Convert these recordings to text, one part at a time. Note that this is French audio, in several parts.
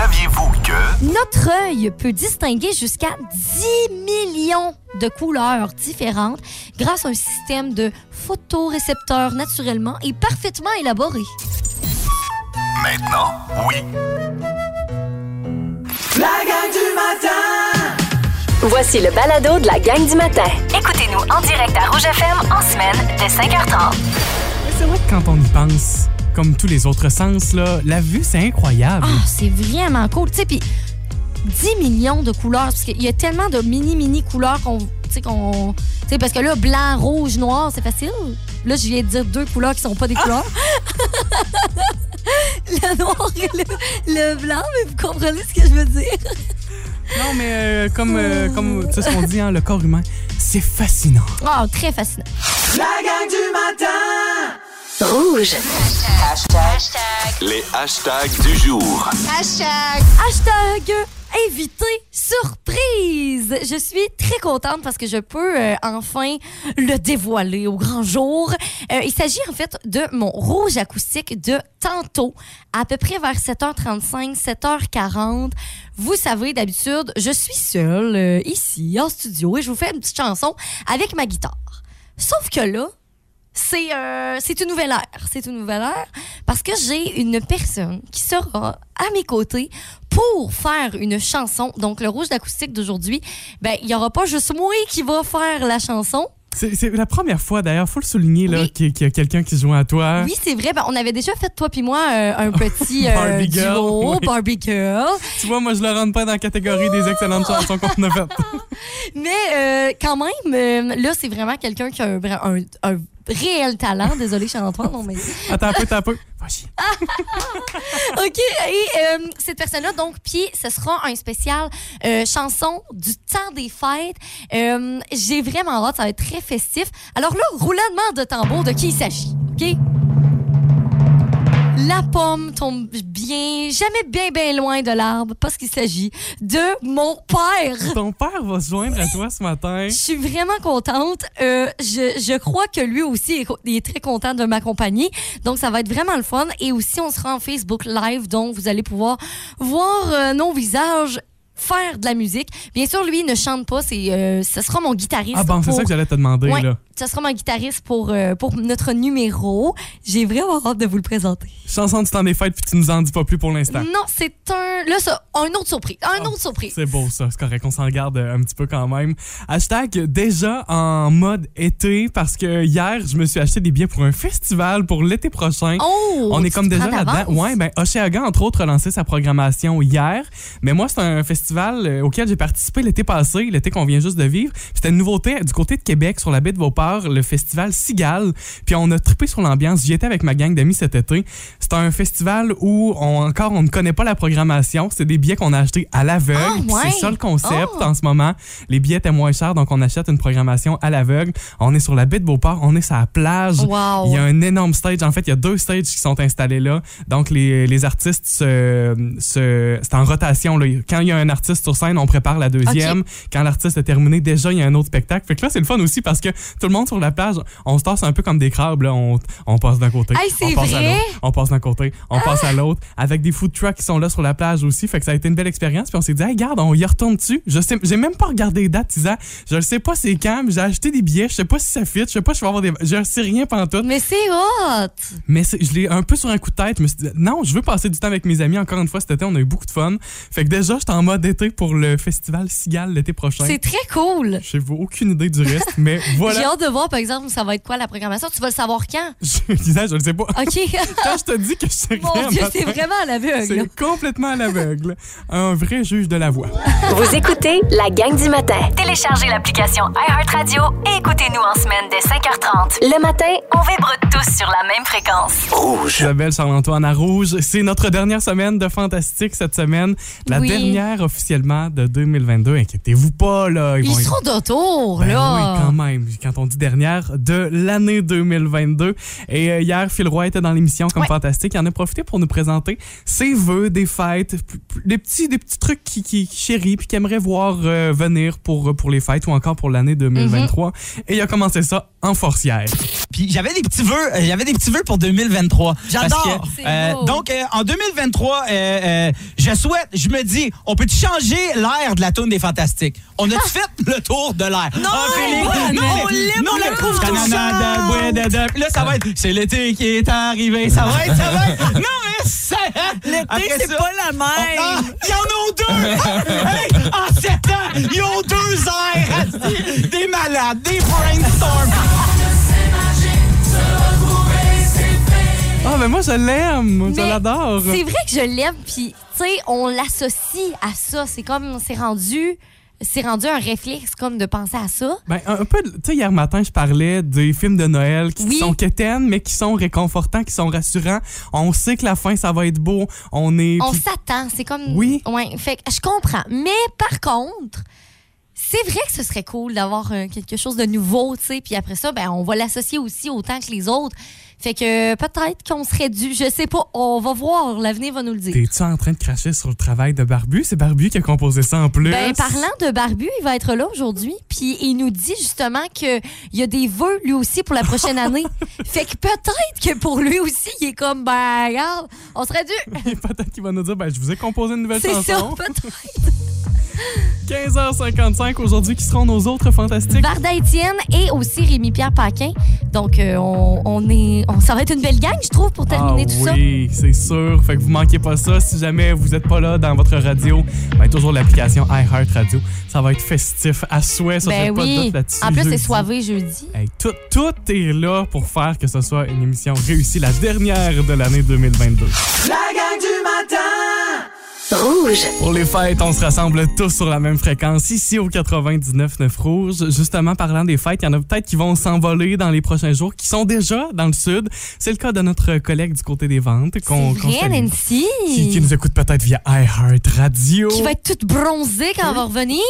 Saviez-vous que... Notre œil peut distinguer jusqu'à 10 millions de couleurs différentes grâce à un système de photorécepteurs naturellement et parfaitement élaboré? Maintenant, oui. La gang du matin! Voici le balado de la gang du matin. Écoutez-nous en direct à Rouge FM en semaine dès 5h30. C'est vrai que quand on y pense, comme tous les autres sens, là, la vue, c'est incroyable. Ah, c'est vraiment cool. Tu sais, puis 10 millions de couleurs, parce qu'il y a tellement de mini-mini couleurs qu'on. Tu sais, qu'on. Tu sais, parce que là, blanc, rouge, noir, c'est facile. Là, je viens de dire deux couleurs qui sont pas des couleurs. le noir et le, le blanc, mais vous comprenez ce que je veux dire? Non, mais euh, comme, euh, comme tu sais ce qu'on dit, hein, le corps humain, c'est fascinant. Ah, très fascinant. La gang du matin! Rouge. Les hashtags du jour. Hashtag invité surprise. Je suis très contente parce que je peux euh, enfin le dévoiler au grand jour. Euh, il s'agit en fait de mon rouge acoustique de tantôt, à peu près vers 7h35, 7h40. Vous savez, d'habitude, je suis seule euh, ici en studio et je vous fais une petite chanson avec ma guitare. Sauf que là, c'est euh, c'est une nouvelle ère. C'est une nouvelle ère parce que j'ai une personne qui sera à mes côtés pour faire une chanson. Donc, le rouge d'acoustique d'aujourd'hui, ben, il n'y aura pas juste moi qui va faire la chanson. C'est la première fois, d'ailleurs, faut le souligner, là, Oui. qu'il y a- quelqu'un qui se joint à toi. Oui, c'est vrai. Ben, on avait déjà fait, toi puis moi, euh, un petit euh, Barbie girl, duo, oui. Barbie Girl. Tu vois, moi, je le rentre pas dans la catégorie des excellentes chansons qu'on a faites. Mais euh, quand même, là, c'est vraiment quelqu'un qui a un, vra- un, un réel talent. Désolé, Charles-Antoine. non, mais... Attends un peu, attends un peu. Vas-y. OK. Et euh, cette personne-là, donc, puis ce sera un spécial euh, chanson du temps des fêtes. Euh, J'ai vraiment hâte, ça va être très festif. Alors là, roulement de tambour, de qui il s'agit? OK? La pomme tombe bien, jamais bien, bien loin de l'arbre, parce qu'il s'agit de mon père. Ton père va se joindre à toi ce matin. Je suis vraiment contente. Euh, je, je crois que lui aussi il est très content de m'accompagner. Donc, ça va être vraiment le fun. Et aussi, on sera en Facebook Live. Donc, vous allez pouvoir voir euh, nos visages faire de la musique. Bien sûr, lui il ne chante pas. C'est, euh, ce sera mon guitariste. Ah bon, c'est pour- ça que j'allais te demander, Ouais, là. Ce sera mon guitariste pour, euh, pour notre numéro. J'ai vraiment hâte de vous le présenter. Chanson du temps des fêtes, puis tu nous en dis pas plus pour l'instant. Non, c'est un... Là, ça, un autre surprise. Un autre surprise. C'est beau ça, c'est correct, on s'en garde un petit peu quand même. Hashtag déjà en mode été parce que hier, je me suis acheté des billets pour un festival pour l'été prochain. Oh! on est comme déjà là-dedans. Ouais, ben Oshéaga, entre autres, a lancé sa programmation hier. Mais moi, c'est un festival euh, auquel j'ai participé l'été passé, l'été qu'on vient juste de vivre. C'était une nouveauté du côté de Québec, sur la baie de Le festival Cigale. Puis on a trippé sur l'ambiance. J'y étais avec ma gang d'amis cet été. C'est un festival où on, encore on ne connaît pas la programmation. C'est des billets qu'on a achetés à l'aveugle. Ah, ouais. C'est ça le concept Oh. en ce moment. Les billets étaient moins chers, donc on achète une programmation à l'aveugle. On est sur la baie de Beauport, on est sur la plage. Wow. Il y a un énorme stage. En fait, il y a deux stages qui sont installés là. Donc, les, les artistes se, se- c'est en rotation. Là. Quand il y a un artiste sur scène, on prépare la deuxième. Quand l'artiste est terminé, déjà, il y a un autre spectacle. Fait que là, c'est le fun aussi parce que tout le monde sur la plage, on se tasse un peu comme des crabes. Là. On, on passe d'un côté. Hey, on passe à vrai? l'autre. On passe d'un côté. On passe à l'autre. Avec des food trucks qui sont là sur la plage aussi. Fait que ça a été une belle expérience. Puis on s'est dit, hey, regarde, on y retourne dessus. Je sais, j'ai même pas regardé les dates, Isa. Je ne sais pas c'est quand, j'ai acheté des billets. Je sais pas si ça fit. Je sais pas si je vais avoir des. Je sais rien pantoute. Mais c'est hot! Mais je l'ai un peu sur un coup de tête. Je me suis dit, non, je veux passer du temps avec mes amis. Encore une fois, cet été, on a eu beaucoup de fun. Fait que déjà, j'étais en mode été pour le festival Cigale l'été prochain. C'est très cool. Je n'ai aucune idée du reste, mais J'ai voilà. hâte de voir, par exemple, ça va être quoi la programmation? Tu vas le savoir quand? Je disais, je ne sais pas. OK. Quand je te dis que je sais Mon rien, Dieu, c'est vraiment à l'aveugle. c'est complètement à l'aveugle. Un vrai juge de la voix. Vous écoutez la gang du matin. Téléchargez l'application iHeartRadio et écoutez-nous en semaine dès 5h30. Le matin, on vibre tous sur la même fréquence. Rouge. Isabelle Charles-Antoine à Rouge. C'est notre dernière semaine de Fantastique cette semaine. La Oui. dernière officiellement de 2022. Inquiétez-vous pas, là. Ils vont être- seront d'autour, Ben là. oui, quand même. Quand on dit dernière de l'année 2022. Et euh, hier, Phil Roy était dans l'émission comme Ouais. fantastique. Il en a profité pour nous présenter ses vœux des fêtes, des petits, des petits trucs qui, qui, qui chérit puis qu'il aimerait voir euh, venir pour, pour les fêtes ou encore pour l'année 2023. Et il a commencé ça en forcière. Puis j'avais des petits vœux, euh, j'avais des petits vœux pour 2023. J'adore. Euh, donc euh, en 2023, euh, euh, je souhaite, je me dis, on peut changer l'air de la tourne des fantastiques? On a fait le tour de l'air? Non, non, on l'aime, on la trouve touchante. Là, ça va être, c'est l'été qui est arrivé. Ça va être, ça va être. Non mais ça. L'été, c'est pas la Ah, même. ils en ont deux! Hey, en sept ans, ils ont deux airs! Des malades, des brainstorms! Ah, mais moi, je l'aime. Je l'adore. C'est vrai que je l'aime, puis tu sais, on l'associe à ça. C'est comme, c'est rendu, c'est rendu un réflexe comme de penser à ça? Ben, un un peu, tu sais, hier matin, je parlais des films de Noël qui Oui. sont quétaines, mais qui sont réconfortants, qui sont rassurants. On sait que la fin, ça va être beau. On est. On s'attend, c'est comme. Oui. Ouais, fait je comprends. Mais par contre, c'est vrai que ce serait cool d'avoir euh, quelque chose de nouveau, tu sais. Puis après ça, ben, on va l'associer aussi autant que les autres. Fait que peut-être qu'on serait dû, je sais pas, on va voir, l'avenir va nous le dire. T'es-tu en train de cracher sur le travail de Barbu? C'est Barbu qui a composé ça en plus. Ben, parlant de Barbu, il va être là aujourd'hui, puis il nous dit justement qu'il y a des vœux lui aussi pour la prochaine année. fait que peut-être que pour lui aussi, il est comme, ben, regarde, on serait dû. Peut-être qu'il va nous dire, ben, je vous ai composé une nouvelle C'est ça, chanson. peut-être. 15h55 aujourd'hui, qui seront nos autres fantastiques. Varda Étienne et aussi Rémi-Pierre Paquin. Donc, euh, on, on est, on- ça va être une belle gang, je trouve, pour terminer ah, tout ça. oui, c'est sûr. Fait que vous manquez pas ça. Si jamais vous êtes pas là dans votre radio, ben, toujours l'application iHeart Radio. Ça va être festif à souhait. Ça, Ben j'ai pas de oui. là-dessus. En plus, c'est soivé jeudi. Hey, tout, tout est là pour faire que ce soit une émission réussie, la dernière de l'année 2022. La gang du matin Rouge. Pour les fêtes, on se rassemble tous sur la même fréquence ici au 99.9 Rouge. Justement, parlant des fêtes, il y en a peut-être qui vont s'envoler dans les prochains jours, qui sont déjà dans le sud. C'est le cas de notre collègue du côté des ventes. qu'on-. Nancy. Qui, qui nous écoute peut-être via iHeart Radio. Qui va être toute bronzée quand elle va revenir.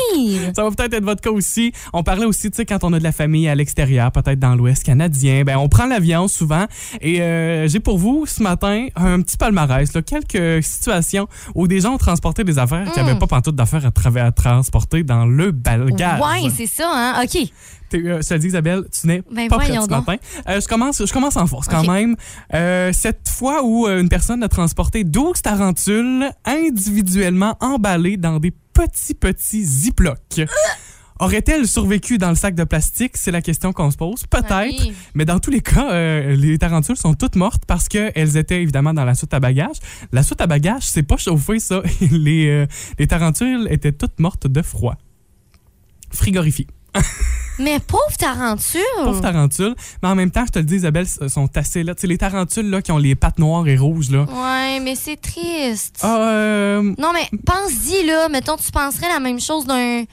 Ça va peut-être être votre cas aussi. On parlait aussi, tu sais, quand on a de la famille à l'extérieur, peut-être dans l'Ouest canadien, ben on prend l'avion souvent. Et euh, j'ai pour vous ce matin un petit palmarès, là, quelques situations où des gens ont transporté des affaires qui Mm. n'avaient pas pantoute d'affaires à, travers- à transporter dans le bagage. Ouais, c'est ça, hein? OK. Euh, je te le dis, Isabelle, tu n'es Ben pas prête ce matin. Euh, je, commence, je commence en force quand même. Euh, cette fois où euh, une personne a transporté 12 tarentules individuellement emballées dans des petits, petits ziplocs. Aurait-elle survécu dans le sac de plastique? C'est la question qu'on se pose. Peut-être. Oui. Mais dans tous les cas, euh, les tarentules sont toutes mortes parce qu'elles étaient évidemment dans la soute à bagages. La soute à bagages, c'est pas chauffé, ça. les, euh, les tarentules étaient toutes mortes de froid. Frigorifiées. Mais pauvre tarenture. Pauvre tarentule. Mais en même temps, je te le dis, Isabelle, elles sont assez là. Tu sais, les tarentules là, qui ont les pattes noires et rouges, là. Ouais, mais c'est triste. Ah, euh, Non, mais pense-y, là. Mettons, tu penserais la même chose d'un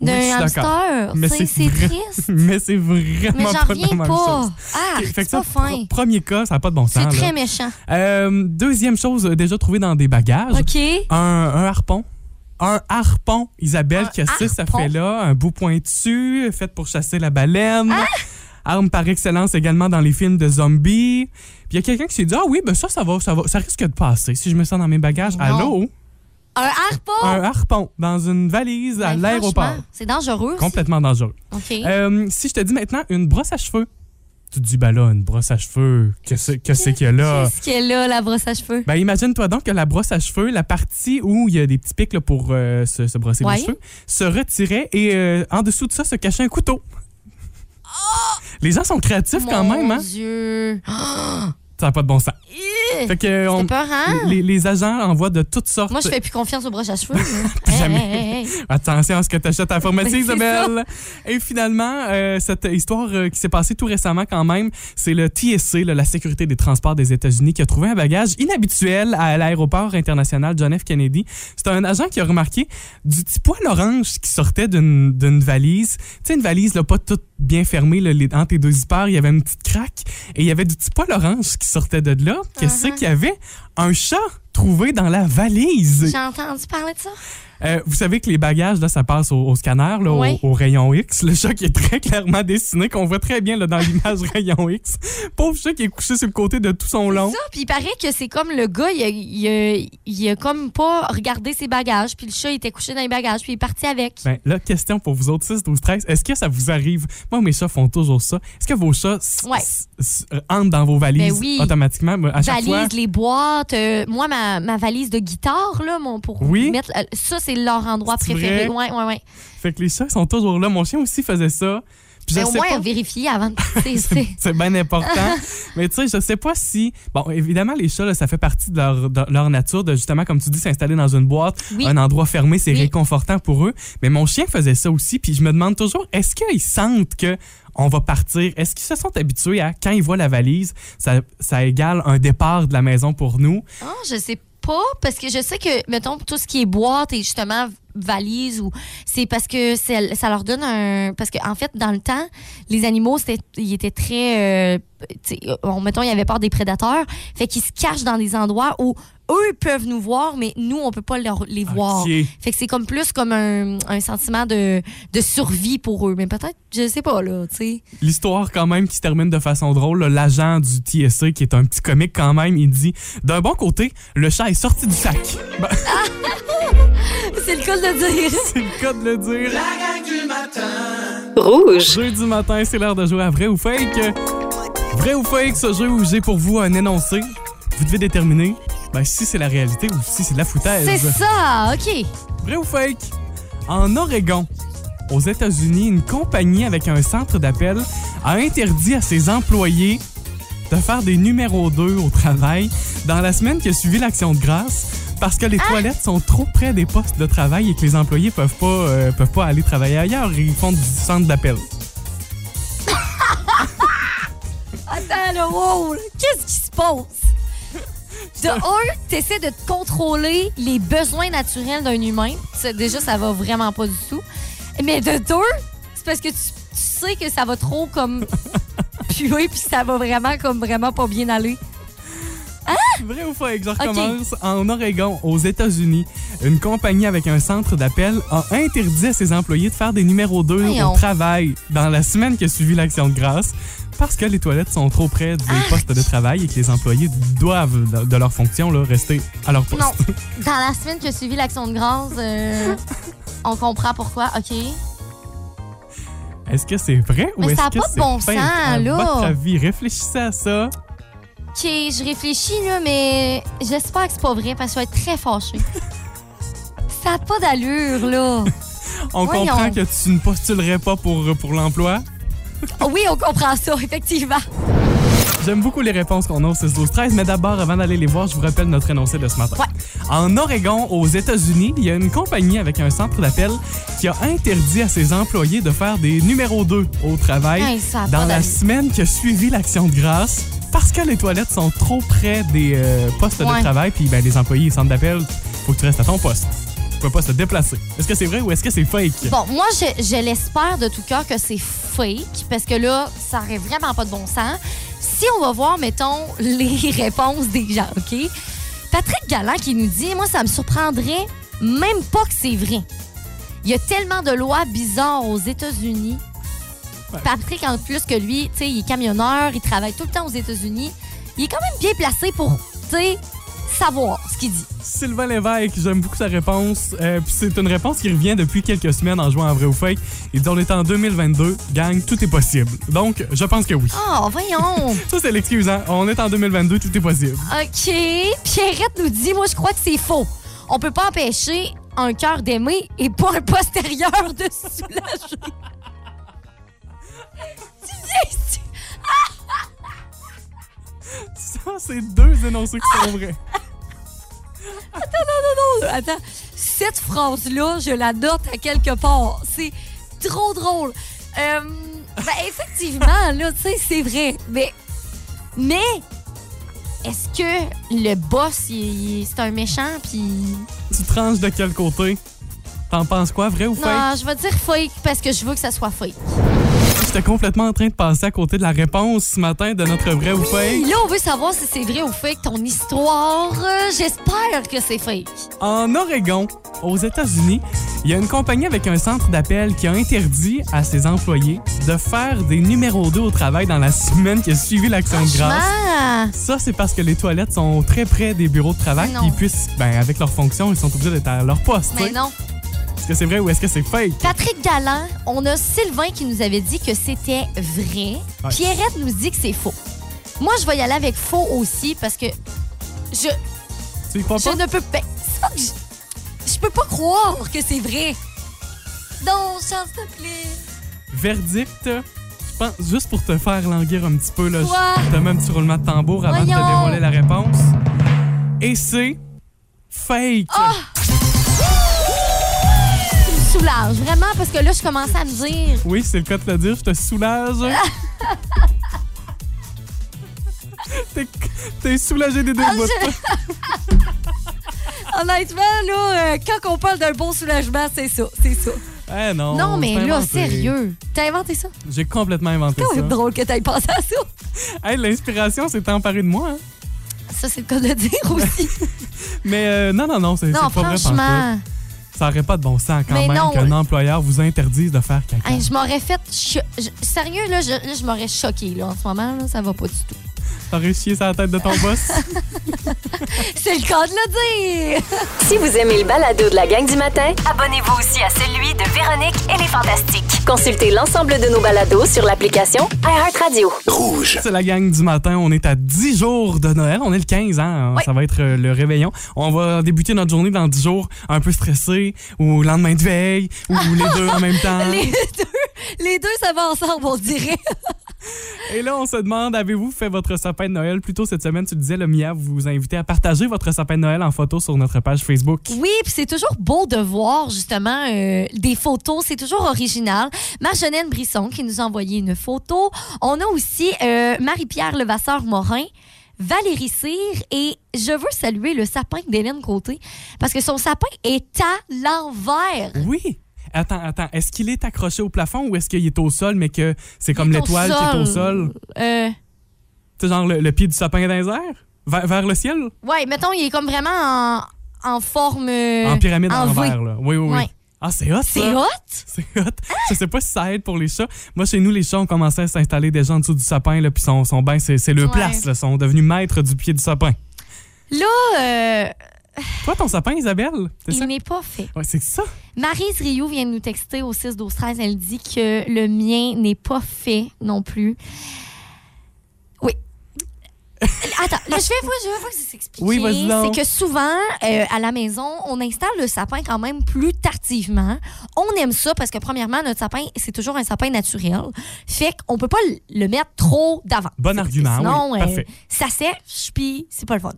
d'un Oui, hamster. C'est C'est triste. mais c'est vraiment Mais j'en reviens pas. Ah, c'est pas fin. pr- premier cas, ça n'a pas de bon C'est sens. très là. méchant. Euh, deuxième chose, euh, déjà trouvé dans des bagages, OK. un, un harpon. Un harpon, Isabelle, qu'est-ce que ça fait là? Un bout pointu, fait pour chasser la baleine. Ah! Arme par excellence également dans les films de zombies. Puis il y a quelqu'un qui s'est dit Ah oui, ben ça, ça va, ça va, ça risque de passer si je mets ça dans mes bagages. Non. Allô? Un harpon. Un harpon dans une valise à Ben, l'aéroport. C'est dangereux. aussi. Complètement dangereux. OK. Euh, si je te dis maintenant une brosse à cheveux, tu te dis, ben là, une brosse à cheveux, que c'est que c'est qu'il y a là? Qu'est-ce qu'elle a, la brosse à cheveux? Ben, imagine-toi donc que la brosse à cheveux, la partie où il y a des petits pics là, pour euh, se, se brosser Ouais. les cheveux, se retirait et euh, en dessous de ça se cachait un couteau. Les gens sont créatifs quand même, hein? Dieu. Ça n'a pas de bon sens. Fait que on- peur, hein? les, les agents envoient de toutes sortes. Moi, je fais plus confiance aux broches à cheveux. Jamais. Hey, hey, hey. Attention à ce que tu achètes à la pharmacie, Isabelle. Et finalement, euh, cette histoire euh, qui s'est passée tout récemment quand même, c'est le TSC, là, la sécurité des transports des États-Unis, qui a trouvé un bagage inhabituel à l'aéroport international John F. Kennedy. C'est un agent qui a remarqué du petit poil orange qui sortait d'une d'une valise. Tu sais, une valise là, pas toute bien fermée là, les, entre les deux zippers. Il y avait une petite craque et il y avait du petit poil orange qui sortait de là. Qu'est-ce Uh-huh. qu'il y avait? Un chat trouvé dans la valise. J'ai entendu parler de ça. Euh, vous savez que les bagages, là, ça passe au, au scanner, là, au- rayon X. Le chat qui est très clairement dessiné, qu'on voit très bien là, dans l'image rayon X. Pauvre chat qui est couché sur le côté de tout son long. Ça, puis il paraît que c'est comme le gars, il a, il a- il a comme pas regardé ses bagages, puis le chat il était couché dans les bagages, puis il est parti avec. Ben, là, question pour vous autres 6, 12, 13. Est-ce que ça vous arrive? Moi, mes chats font toujours ça. Est-ce que vos chats Ouais. entrent dans vos valises Ben oui. automatiquement? À chaque valise, fois, les boîtes. euh, moi, ma, ma valise de guitare, là, mon, pour Oui? mettre. euh, ça, c'est leur endroit préféré. Ouais, ouais, ouais. fait que les chats sont toujours là. Mon chien aussi faisait ça. Puis je Mais au sais moins, pas- vérifier avant de. C'est bien important. Mais tu sais, je sais pas si. Bon, évidemment, les chats, là, ça fait partie de leur, de leur nature de justement, comme tu dis, s'installer dans une boîte, Oui. un endroit fermé, c'est Oui. réconfortant pour eux. Mais mon chien faisait ça aussi, puis je me demande toujours, est-ce qu'ils sentent que on va partir? Est-ce qu'ils se sont habitués à, quand ils voient la valise, ça, ça égale un départ de la maison pour nous? Ah, je sais parce que je sais que, mettons, tout ce qui est boîte et justement valise, ou c'est parce que ça leur donne un. Parce qu'en en fait, dans le temps, les animaux, ils étaient très. euh, mettons, il y avait peur des prédateurs. Fait qu'ils se cachent dans des endroits où eux peuvent nous voir, mais nous, on peut pas leur- les voir. Fait que c'est comme plus comme un, un sentiment de, de survie pour eux. Mais peut-être, je sais pas, là, tu sais. L'histoire, quand même, qui se termine de façon drôle. L'agent du TSA, qui est un petit comique quand même, il dit D'un bon côté, le chat est sorti du sac. Ben, C'est le cas de le dire. c'est le cas de le dire. La gang du matin. Rouge. Jeudi matin, c'est l'heure de jouer à vrai ou fake. Vrai ou fake, ce jeu où j'ai pour vous un énoncé. Vous devez déterminer ben, si c'est la réalité ou si c'est de la foutaise. C'est ça, OK. Vrai ou fake? En Oregon, aux États-Unis, une compagnie avec un centre d'appel a interdit à ses employés de faire des numéros 2 au travail dans la semaine qui a suivi l'action de grâce parce que les toilettes sont trop près des postes de travail et que les employés peuvent pas, euh, peuvent pas aller travailler ailleurs. Ils font du centre d'appel. Attends, wow, qu'est-ce qui se passe? De un, t'essaies de contrôler les besoins naturels d'un humain. Ça, déjà, ça va vraiment pas du tout. Mais de deux, c'est parce que tu, tu sais que ça va trop comme puer puis ça va vraiment comme vraiment pas bien aller. Vrai ou fake? Je recommence. En Oregon, aux États-Unis, une compagnie avec un centre d'appel a interdit à ses employés de faire des numéros 2 Voyons. au travail dans la semaine qui a suivi l'action de grâce parce que les toilettes sont trop près des postes de travail et que les employés doivent, de- leur fonction, là, rester à leur poste. Non. Dans la semaine qui a suivi l'action de grâce, euh, on comprend pourquoi. OK. Est-ce que c'est vrai ou est-ce que pas de c'est bon sens, À là. votre avis, réfléchissez à ça. OK, je réfléchis, là, mais j'espère que c'est pas vrai parce que je vais être très fâchée. ça a pas d'allure, là. On Voyons. comprend que tu ne postulerais pas pour, pour l'emploi. Oui, on comprend ça, effectivement. J'aime beaucoup les réponses qu'on a au 6 12 13 mais d'abord, avant d'aller les voir, je vous rappelle notre énoncé de ce matin. En Oregon, aux États-Unis, il y a une compagnie avec un centre d'appel qui a interdit à ses employés de faire des numéros 2 au travail Hey, dans la semaine qui a suivi l'action de grâce parce que les toilettes sont trop près des euh, postes Ouais. de travail puis ben, les employés du centre d'appel, faut que tu restes à ton poste. Tu peux pas se déplacer. Est-ce que c'est vrai ou est-ce que c'est fake? Bon, moi, je, je l'espère de tout cœur que c'est fake parce que là, ça aurait vraiment pas de bon sens. Si on va voir, mettons, les réponses des gens, OK? Patrick Galland qui nous dit Moi, ça me surprendrait même pas que c'est vrai. Il y a tellement de lois bizarres aux États-Unis. Ouais. Patrick, en plus que lui, tu sais, il est camionneur, il travaille tout le temps aux États-Unis. Il est quand même bien placé pour, tu sais, savoir ce qu'il dit. Sylvain Lévesque, j'aime beaucoup sa réponse. Euh, puis c'est une réponse qui revient depuis quelques semaines en jouant à vrai ou fake. Il dit on est en 2022, gang, tout est possible. Donc, je pense que oui. Oh, voyons! Ça, c'est l'excuse, hein? On est en 2022, tout est possible. OK. Pierrette nous dit, moi, je crois que c'est faux. On peut pas empêcher un cœur d'aimer et pas un postérieur de se soulager. Ça, c'est deux énoncés qui sont vrais. Non, non, attends. Cette phrase-là, je la note à quelque part. C'est trop drôle. Euh, ben, effectivement, là, tu sais, c'est vrai. Mais, mais, est-ce que le boss, il- il- c'est un méchant, puis... Tu tranches de quel côté? T'en penses quoi, vrai ou fake? Non, je vais dire fake parce que je veux que ça soit fake. J'étais complètement en train de passer à côté de la réponse ce matin de notre vrai ou fake. Là, on veut savoir si c'est vrai ou fake ton histoire. Euh, J'espère que c'est fake. En Oregon, aux États-Unis, il y a une compagnie avec un centre d'appel qui a interdit à ses employés de faire des numéros 2 au travail dans la semaine qui a suivi l'action de grâce. Ça, c'est parce que les toilettes sont très près des bureaux de travail. Non. Puis ils puissent, ben, avec leur fonction, ils sont obligés d'être à leur poste. mais non. Est-ce que c'est vrai ou est-ce que c'est fake? Patrick Galland, on a Sylvain qui nous avait dit que c'était vrai. Ouais. Pierrette nous dit que c'est faux. Moi, je vais y aller avec faux aussi parce que je, Tu y crois je ne peux pas. c'est pas que Je, je peux pas croire que c'est vrai. Non, chance te plaît. Verdict, je pense, juste pour te faire languir un petit peu, là, Quoi? je te mets un petit roulement de tambour avant de te dévoiler la réponse. Et c'est fake. Ah! Vraiment, parce que là, je commençais à me dire. Oui, c'est le cas de le dire, je te soulage. T'es- soulagé des deux Ah, bouts. Honnêtement, là, euh, quand on parle d'un bon soulagement, c'est ça, c'est ça. Eh non. non, mais c'est là, sérieux. T'as inventé ça? J'ai complètement inventé C'est ça. drôle que t'aies pensé à ça? Hey, l'inspiration s'est emparée de moi. hein. Ça, c'est le cas de dire aussi. Mais euh, non, non, non, c'est c'est non, pas vrai franchement. Ça aurait pas de bon sens quand Mais même qu'un employeur vous interdise de faire caca. Hey, je m'aurais fait. je- Sérieux, là, je, là, je m'aurais choqué, là, en ce moment, là, ça va pas du tout. T'aurais chié sur la tête de ton boss? C'est le cas de le dire! Si vous aimez le balado de la gang du matin, abonnez-vous aussi à celui de Véronique et les Fantastiques. Consultez l'ensemble de nos balados sur l'application iHeartRadio. Rouge. C'est la gang du matin. On est à 10 jours de Noël. On est le 15 ans. Oui. Ça va être euh, le réveillon. On va débuter notre journée dans 10 jours un peu stressé ou le lendemain de veille ou les deux en même temps. Les deux, les deux, ça va ensemble, on dirait. Et là, on se demande, avez-vous fait votre sapin de Noël? Plus tôt cette semaine, tu disais, le Mia vous invitez à partager votre sapin de Noël en photo sur notre page Facebook. Oui, puis c'est toujours beau de voir justement euh, des photos. C'est toujours original. Marjolaine Brisson qui nous a envoyé une photo. On a aussi euh, Marie-Pierre Levasseur-Morin. Valérie Cyr et je veux saluer le sapin d'Hélène Côté parce que son sapin est à l'envers. Oui! Attends, attends. Est-ce qu'il est accroché au plafond ou est-ce qu'il est au sol, mais que c'est comme l'étoile qui est au sol? Euh, C'est genre le, le pied du sapin dans les airs? Vers, vers le ciel? ouais, mettons, il est comme vraiment en, en forme. euh, en pyramide en en V. l'envers, là. Oui, oui, oui. Ouais. Ah, c'est hot, C'est hot? C'est hot. Je sais pas si ça aide pour les chats. Moi, chez nous, les chats ont commencé à s'installer déjà en dessous du sapin, là, puis sont, sont ben, c'est, c'est le Ouais. place, là. sont devenus maîtres du pied du sapin. Là, euh, Toi, ton sapin, Isabelle, il n'est pas fait. Ouais, c'est ça. Maryse Rioux vient de nous texter au 6 12 13 Elle dit que le mien n'est pas fait non plus. Oui. Attends, là, je vais voir, je vais c'est expliqué. Oui. C'est que souvent, euh, à la maison, on installe le sapin quand même plus tardivement. On aime ça parce que, premièrement, notre sapin, c'est toujours un sapin naturel. Fait qu'on peut pas le- mettre trop d'avant. Bon argument, Sinon, oui. euh, ça sèche, puis c'est pas le fun.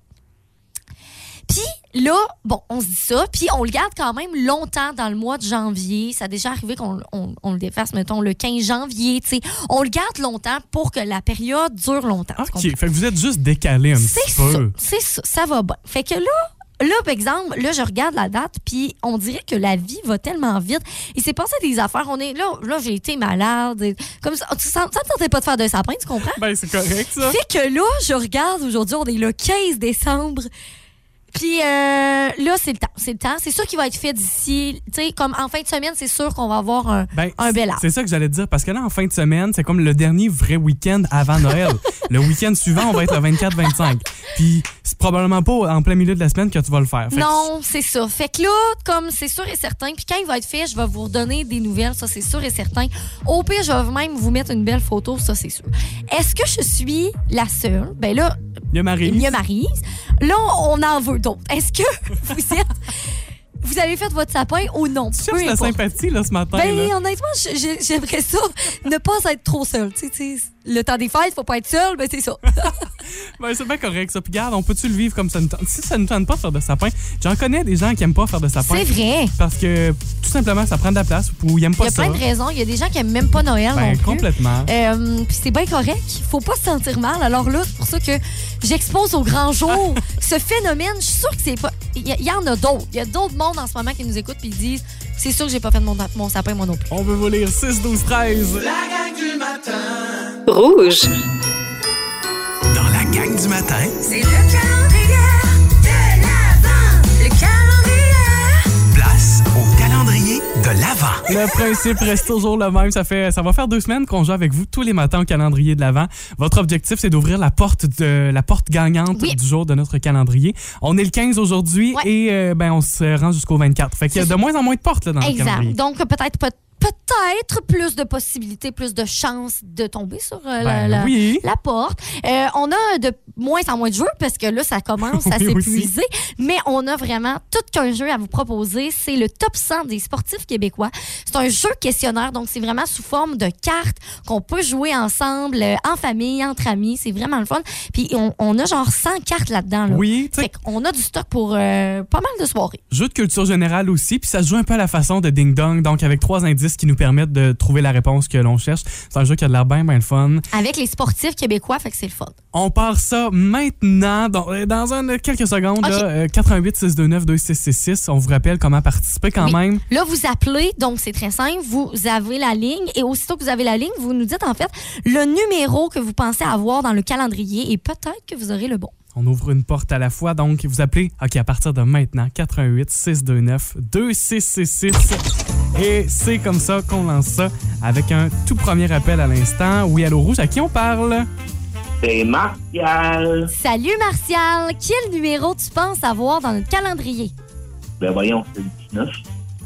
Puis là, bon, on se dit ça, puis on le garde quand même longtemps dans le mois de janvier. Ça a déjà arrivé qu'on on, on le défasse, mettons, le 15 janvier, tu sais. On le garde longtemps pour que la période dure longtemps. OK. Fait que vous êtes juste décalé un C'est petit ça, peu. c'est ça, ça va bien. Fait que là, là, par exemple, là, je regarde la date, puis on dirait que la vie va tellement vite. Il s'est passé des affaires. On est là, là, j'ai été malade. et- Comme ça, ça ne tentait pas de faire de sapin, tu comprends? Ben, c'est correct, ça. Fait que là, je regarde aujourd'hui, on est le 15 décembre. Puis euh, là, c'est le temps. C'est le temps. C'est sûr qu'il va être fait d'ici. Tu sais, comme en fin de semaine, c'est sûr qu'on va avoir un, Ben, un bel arbre. C'est ça que j'allais te dire, parce que là, en fin de semaine, c'est comme le dernier vrai week-end avant Noël. le week-end suivant, on va être le 24-25. Puis, c'est probablement pas en plein milieu de la semaine que tu vas le faire. Fait que Non, c'est ça. Fait que là, comme c'est sûr et certain, puis quand il va être fait, je vais vous redonner des nouvelles, ça c'est sûr et certain. Au pire, je vais même vous mettre une belle photo, ça c'est sûr. Est-ce que je suis la seule? Ben là, Il y a Marie. il y a Maryse. Là, on en veut d'autres. Est-ce que vous êtes. Vous avez fait votre sapin ou non? Tu cherches la sympathie, là, ce matin. Ben, là. honnêtement, j'ai- j'ai- j'aimerais ça, ne pas être trop seule. Tu sais, tu sais, le temps des fêtes, faut pas être seul, ben c'est ça. Ben, c'est bien correct, ça. Puis, regarde, on peut-tu le vivre comme ça nous tente? Si ça ne tente pas de faire de sapin, j'en connais des gens qui aiment pas faire de sapin. C'est vrai. Parce que, tout simplement, ça prend de la place ou ils aiment Il y pas a ça. plein de raisons. Il y a des gens qui aiment même pas Noël Ben, non plus. complètement. Euh, Puis c'est bien correct. Faut pas se sentir mal. Alors là, c'est pour ça que j'expose au grand jour ce phénomène. Je suis sûre que c'est pas. Il y, en a d'autres. Il y a d'autres mondes en ce moment qui nous écoutent puis ils disent c'est sûr que j'ai pas fait mon, mon sapin moi non plus. On veut vous lire 6, 12, 13. La gang du matin. Rouge. Dans la gang du matin, C'est le calendrier de l'Avent. Le calendrier. place Le principe reste toujours le même. Ça, fait, ça va faire deux semaines qu'on joue avec vous tous les matins au calendrier de l'Avent. Votre objectif, c'est d'ouvrir la porte de la porte gagnante Oui. du jour de notre calendrier. On est le 15 aujourd'hui Ouais. et euh, ben, on se rend jusqu'au 24. Fait qu'il y a de moins en moins de portes là, dans le Exact. calendrier. Donc, peut-être peut- peut-être plus de possibilités, plus de chances de tomber sur euh, la, Ben la- oui. la porte. Euh, on a de moins en moins de jeux parce que là, ça commence à Oui, s'épuiser. Mais on a vraiment tout qu'un jeu à vous proposer. C'est le top 100 des sportifs québécois. C'est un jeu questionnaire, donc c'est vraiment sous forme de cartes qu'on peut jouer ensemble, euh, en famille, entre amis. C'est vraiment le fun. Puis on, on a genre 100 cartes là-dedans. Là. Oui, Fait qu'on a du stock pour pas mal de soirées. jeu de culture générale aussi, puis ça se joue un peu à la façon de Ding Dong, donc avec trois indices qui nous permettent de trouver la réponse que l'on cherche. C'est un jeu qui a de l'air bien, bien le fun. Avec les sportifs québécois, fait que c'est le fun. On part ça maintenant, dans, euh, dans un, quelques secondes. Ok. là, euh, 88 629 2666. On vous rappelle comment participer quand même. Là, vous appelez, donc c'est très simple. Vous avez la ligne et aussitôt que vous avez la ligne, vous nous dites en fait le numéro que vous pensez avoir dans le calendrier et peut-être que vous aurez le bon. On ouvre une porte à la fois, donc vous appelez, OK, à partir de maintenant, 88 629 2666. Et c'est comme ça qu'on lance ça avec un tout premier appel à l'instant. Oui, allô Rouge, à qui on parle? C'est Martial. Salut Martial, quel numéro tu penses avoir dans notre calendrier? Ben voyons, c'est le 19.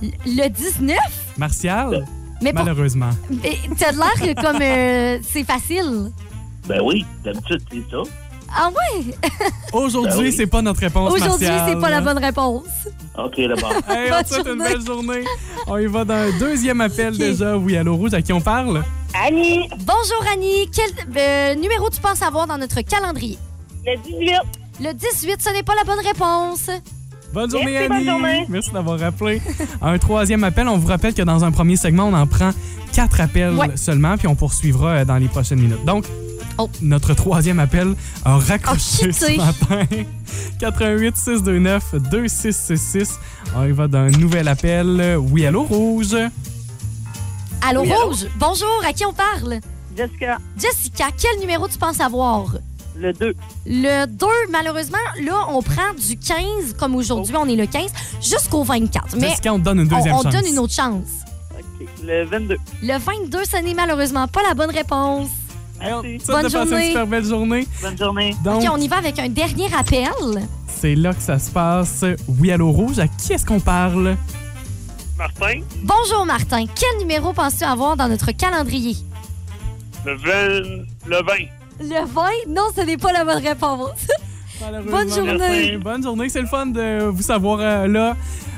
L- Le 19? Martial? Mais pour... Malheureusement. mais T'as de l'air que comme euh, c'est facile. Ben oui, d'habitude, c'est ça. Ah ouais? Aujourd'hui, Ben oui. c'est pas notre réponse, Aujourd'hui, c'est pas la bonne réponse. OK, d'abord. Hey, on Bonne te souhaite une journée. belle journée. On y va dans un deuxième appel déjà. Oui, allô Rouge, à qui on parle? Annie, Bonjour Annie, quel euh, numéro tu penses avoir dans notre calendrier? le 18. Le 18, ce n'est pas la bonne réponse. Bonne journée, Merci, Annie. bonne journée. Merci d'avoir rappelé. Un troisième appel. On vous rappelle que dans un premier segment, on en prend quatre appels Ouais. seulement, puis on poursuivra euh, dans les prochaines minutes. Donc, Oh. notre troisième appel a raccroché Oh, ce matin. 88 629 2666. On y va d'un nouvel appel. Oui, allô, Rouge. Allô Oui, allô? Rouge, bonjour, à qui on parle? Jessica, Jessica, quel numéro tu penses avoir? le 2. Le 2, malheureusement, là, on prend du 15, comme aujourd'hui, on est le 15, jusqu'au 24. Mais Jessica, on te donne une on, deuxième on chance. donne une autre chance. OK. Le 22. Le 22, ce n'est malheureusement pas la bonne réponse. Merci. Bonne passer journée. une super belle journée. Bonne journée. Donc, OK, on y va avec un dernier appel. c'est là que ça se passe. Oui, allô, Rouge. À qui est-ce qu'on parle? Martin, Bonjour, Martin. Quel numéro penses-tu avoir dans notre calendrier? le 20. Le 20. Le 20? Non, ce n'est pas la bonne réponse. Bonne journée. Merci. Bonne journée. C'est le fun de vous savoir euh, là.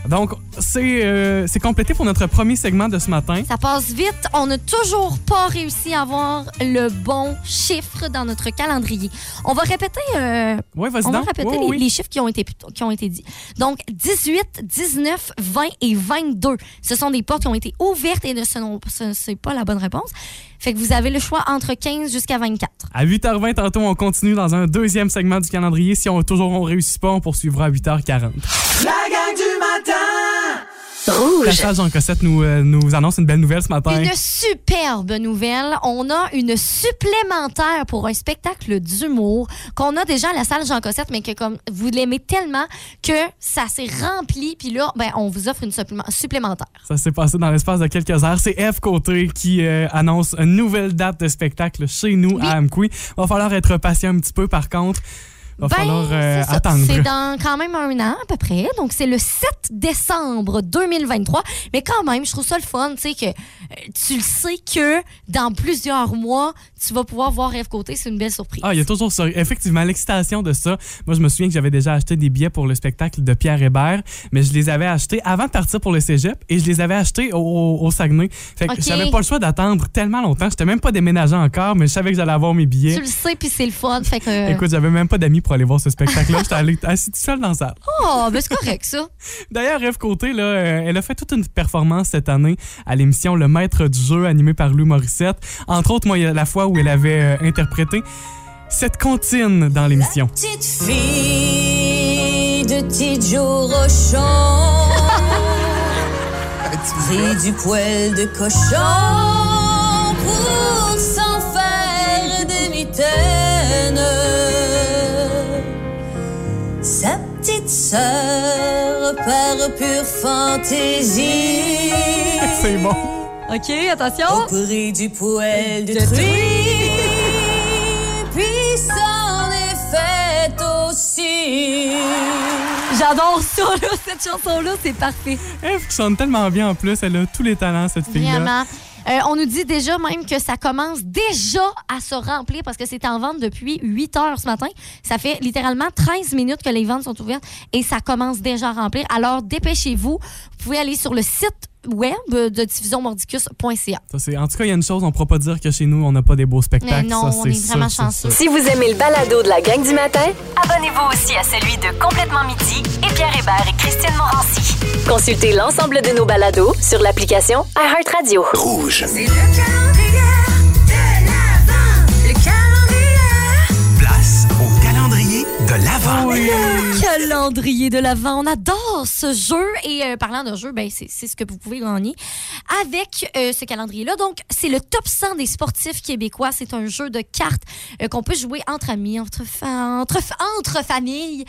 Donc, c'est euh, c'est complété pour notre premier segment de ce matin. Ça passe vite. On n'a toujours pas réussi à avoir le bon chiffre dans notre calendrier. On va répéter, euh, Oui, vas-y on va répéter Oui, les, oui. les chiffres qui ont, été, qui ont été dits. Donc, 18, 19, 20 et 22. Ce sont des portes qui ont été ouvertes et ne- ce n'est pas la bonne réponse. Fait que vous avez le choix entre 15 jusqu'à 24. À 8h20, tantôt, on continue dans un deuxième segment du calendrier. Si on toujours on réussit pas, on poursuivra à 8h40. La Pascal Jean Cossette nous, euh, nous annonce une belle nouvelle ce matin. Une superbe nouvelle. On a une supplémentaire pour un spectacle d'humour qu'on a déjà à la salle Jean Cossette, mais que comme vous l'aimez tellement que ça s'est rempli. Puis là, ben, on vous offre une supplément- supplémentaire. Ça s'est passé dans l'espace de quelques heures. C'est Eve Côté qui euh, annonce une nouvelle date de spectacle chez nous Oui. à Amqui. Va falloir être patient un petit peu, par contre. Va falloir euh, Ben, c'est ça. attendre. C'est dans quand même un an à peu près. Donc, c'est le 7 décembre 2023. Mais quand même, je trouve ça le fun, tu sais, que euh, tu le sais que dans plusieurs mois, tu vas pouvoir voir Eve Côté. C'est une belle surprise. Ah, il y a toujours ça. Effectivement, l'excitation de ça. Moi, je me souviens que j'avais déjà acheté des billets pour le spectacle de Pierre Hébert, mais je les avais achetés avant de partir pour le cégep et je les avais achetés au, au- au Saguenay. Fait que Ok. j'avais pas le choix d'attendre tellement longtemps. J'étais même pas déménagé encore, mais je savais que j'allais avoir mes billets. Tu le sais, puis c'est le fun. Fait que. euh, Écoute, j'avais même pas d'amis pour aller voir ce spectacle-là. J'étais allé assis tout seul dans la salle. Oh, ben c'est correct, ça. D'ailleurs, Eve Côté, là, euh, elle a fait toute une performance cette année à l'émission Le Maître du jeu animé par Louis Morissette. Entre autres, moi, il y a la fois où elle avait euh, interprété cette comptine dans l'émission. Petite fille de Tidjo Rochon, pris du poil de cochon pour sœur par pure fantaisie. C'est bon. OK, attention. Auprès du poêle détruit, puis s'en est fait aussi. J'adore ça, là, cette chanson-là, c'est parfait. Elle chante tellement bien en plus. Elle a tous les talents, cette fille-là. Vraiment. Euh, on nous dit déjà même que ça commence déjà à se remplir parce que c'est en vente depuis 8 heures ce matin. Ça fait littéralement 13 minutes que les ventes sont ouvertes et ça commence déjà à remplir. Alors dépêchez-vous. Vous pouvez aller sur le site web de diffusionmordicus.ca. En tout cas, il y a une chose, on ne pourra pas dire que chez nous, on n'a pas des beaux spectacles. Mais non, Ça, on c'est est vraiment chanceux. Si vous aimez le balado de la gang du matin, abonnez-vous aussi à celui de Complètement Midi et Pierre Hébert et Christine Morancy. Consultez l'ensemble de nos balados sur l'application iHeartRadio. Rouge. C'est de l'Avent. Calendrier de l'Avent. On adore ce jeu. Et euh, parlant de jeu, ben, c'est c'est ce que vous pouvez gagner avec euh, ce calendrier-là. Donc, c'est le top 100 des sportifs québécois. C'est un jeu de cartes euh, qu'on peut jouer entre amis, entre, fa- entre, entre familles.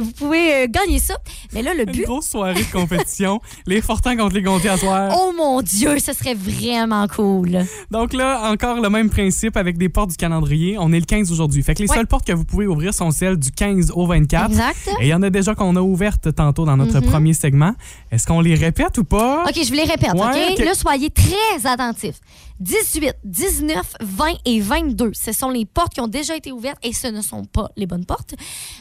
Vous pouvez gagner ça. Mais là, le Une but... grosse soirée de compétition. les Fortins contre les Gontiers à soir. Oh mon Dieu, ce serait vraiment cool. Donc là, encore le même principe avec des portes du calendrier. On est le 15 aujourd'hui. Fait que les Ouais. seules portes que vous pouvez ouvrir sont celles du 15 au 24. Exact. Et il y en a déjà qu'on a ouvertes tantôt dans notre Mhm. premier segment. Est-ce qu'on les répète ou pas? OK, je vous les répète, Ouais, OK? ok. Là, soyez très attentifs. 18, 19, 20 et 22, ce sont les portes qui ont déjà été ouvertes et ce ne sont pas les bonnes portes.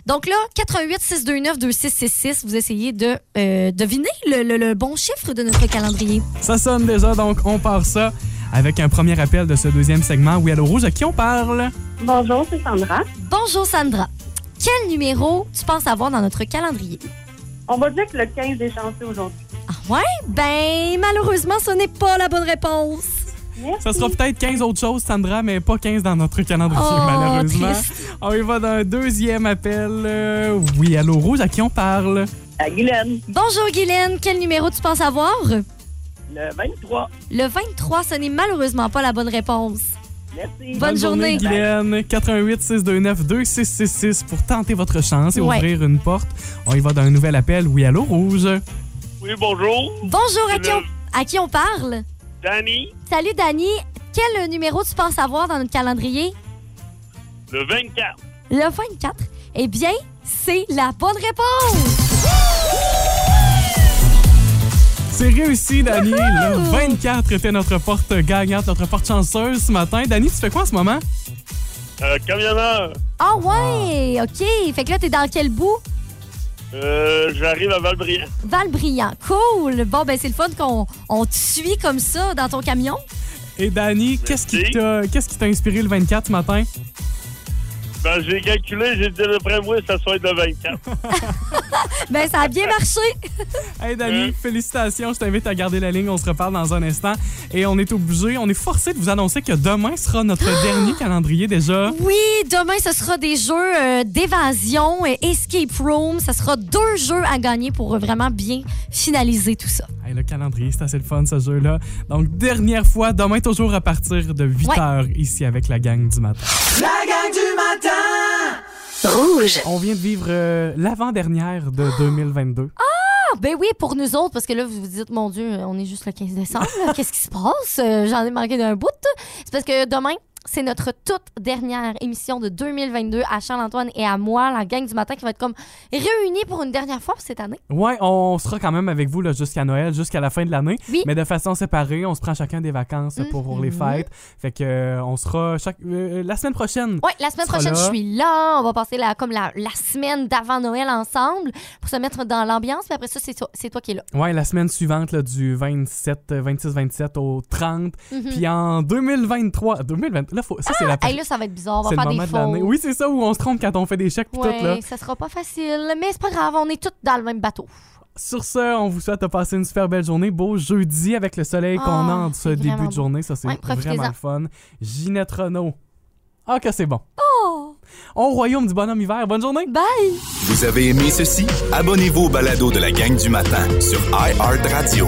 Donc là, 88 629 2666, vous essayez de euh, deviner le, le- le bon chiffre de notre calendrier. Ça sonne déjà, donc on part ça avec un premier appel de ce deuxième segment. Oui, allô Rouge, à qui on parle? Bonjour, c'est Sandra. Bonjour Sandra. Quel numéro tu penses avoir dans notre calendrier? On va dire que le 15 est chanceux aujourd'hui. Ah ouais? Ben, malheureusement, ce n'est pas la bonne réponse. Merci. Ça sera peut-être 15 autres choses, Sandra, mais pas 15 dans notre calendrier, Oh, malheureusement. triste. On y va d'un deuxième appel. Euh, oui, allô Rouge, à qui on parle? À Guylaine, Bonjour Guylaine, quel numéro tu penses avoir? le 23. Le 23, ce n'est malheureusement pas la bonne réponse. Merci. Bonne journée. Guylaine. 88 629 2666 pour tenter votre chance et Ouais. ouvrir une porte. On y va d'un nouvel appel. Oui, allô Rouge? Oui, bonjour. Bonjour, à qui, on, à qui on parle? Danny, Salut, Dani. Quel numéro tu penses avoir dans notre calendrier? le 24. Le 24. Eh bien, c'est la bonne réponse. C'est réussi, Dani. Le 24 était notre porte gagnante, notre porte chanceuse ce matin. Dani, tu fais quoi en ce moment? Euh, camionneur, Ah ouais, OK. Fait que là, t'es dans quel bout? euh, j'arrive à Valbriand. Val-Brillant. Cool. Bon, ben c'est le fun qu'on on te suit comme ça dans ton camion. Et Dani, qu'est-ce qui t'a qu'est-ce qui t'a inspiré le 24 ce matin? Ben, j'ai calculé, j'ai dit d'après moi, ça soit le 24. Ben, ça a bien marché. Hey Dani, félicitations, je t'invite à garder la ligne, on se reparle dans un instant. Et on est obligé, on est forcé de vous annoncer que demain sera notre dernier calendrier déjà. Oui, demain, ce sera des jeux euh, d'évasion, et escape room. Ce sera deux jeux à gagner pour euh, vraiment bien finaliser tout ça. Hey, le calendrier, c'est assez le fun ce jeu-là. Donc, dernière fois, demain toujours à partir de 8h ici avec la gang du matin. La gang du matin Rouge. On vient de vivre euh, l'avant-dernière de 2022. Ah, ben oui, pour nous autres, parce que là, vous vous dites, mon Dieu, on est juste le 15 décembre. là. Qu'est-ce qui se passe? Euh, J'en ai manqué d'un bout. C'est parce que demain, c'est notre toute dernière émission de 2022 à Charles-Antoine et à moi, la gang du matin, qui va être comme réunis pour une dernière fois cette année. Ouais, on sera quand même avec vous là, jusqu'à Noël, jusqu'à la fin de l'année. Oui. Mais de façon séparée, on se prend chacun des vacances pour les fêtes. Fait que euh, on sera chaque euh, la semaine prochaine. Ouais, la semaine prochaine, là. je suis là. On va passer la, comme la, la semaine d'avant Noël ensemble pour se mettre dans l'ambiance. Puis après ça, c'est toi, c'est toi qui es là. Ouais, la semaine suivante là, du 27 euh, 26 27 au 30. Mhm. Puis en 2023, 2020 là faut ça c'est la Hey, là, ça va être bizarre. On va c'est le faire des moment de l'année. Oui, c'est ça où on se trompe quand on fait des chèques tout là. Ça sera pas facile, mais c'est pas grave, on est tous dans le même bateau. Sur ce, on vous souhaite de passer une super belle journée. Beau jeudi avec le soleil qu'on a Ah, en ce début de journée. Ça, c'est Ouais, vraiment le fun. Ginette Renault. Ah, que c'est bon. Oh! Au royaume du bonhomme hiver. Bonne journée. Bye! Vous avez aimé ceci? Abonnez-vous au balado de la gang du matin sur iHeartRadio.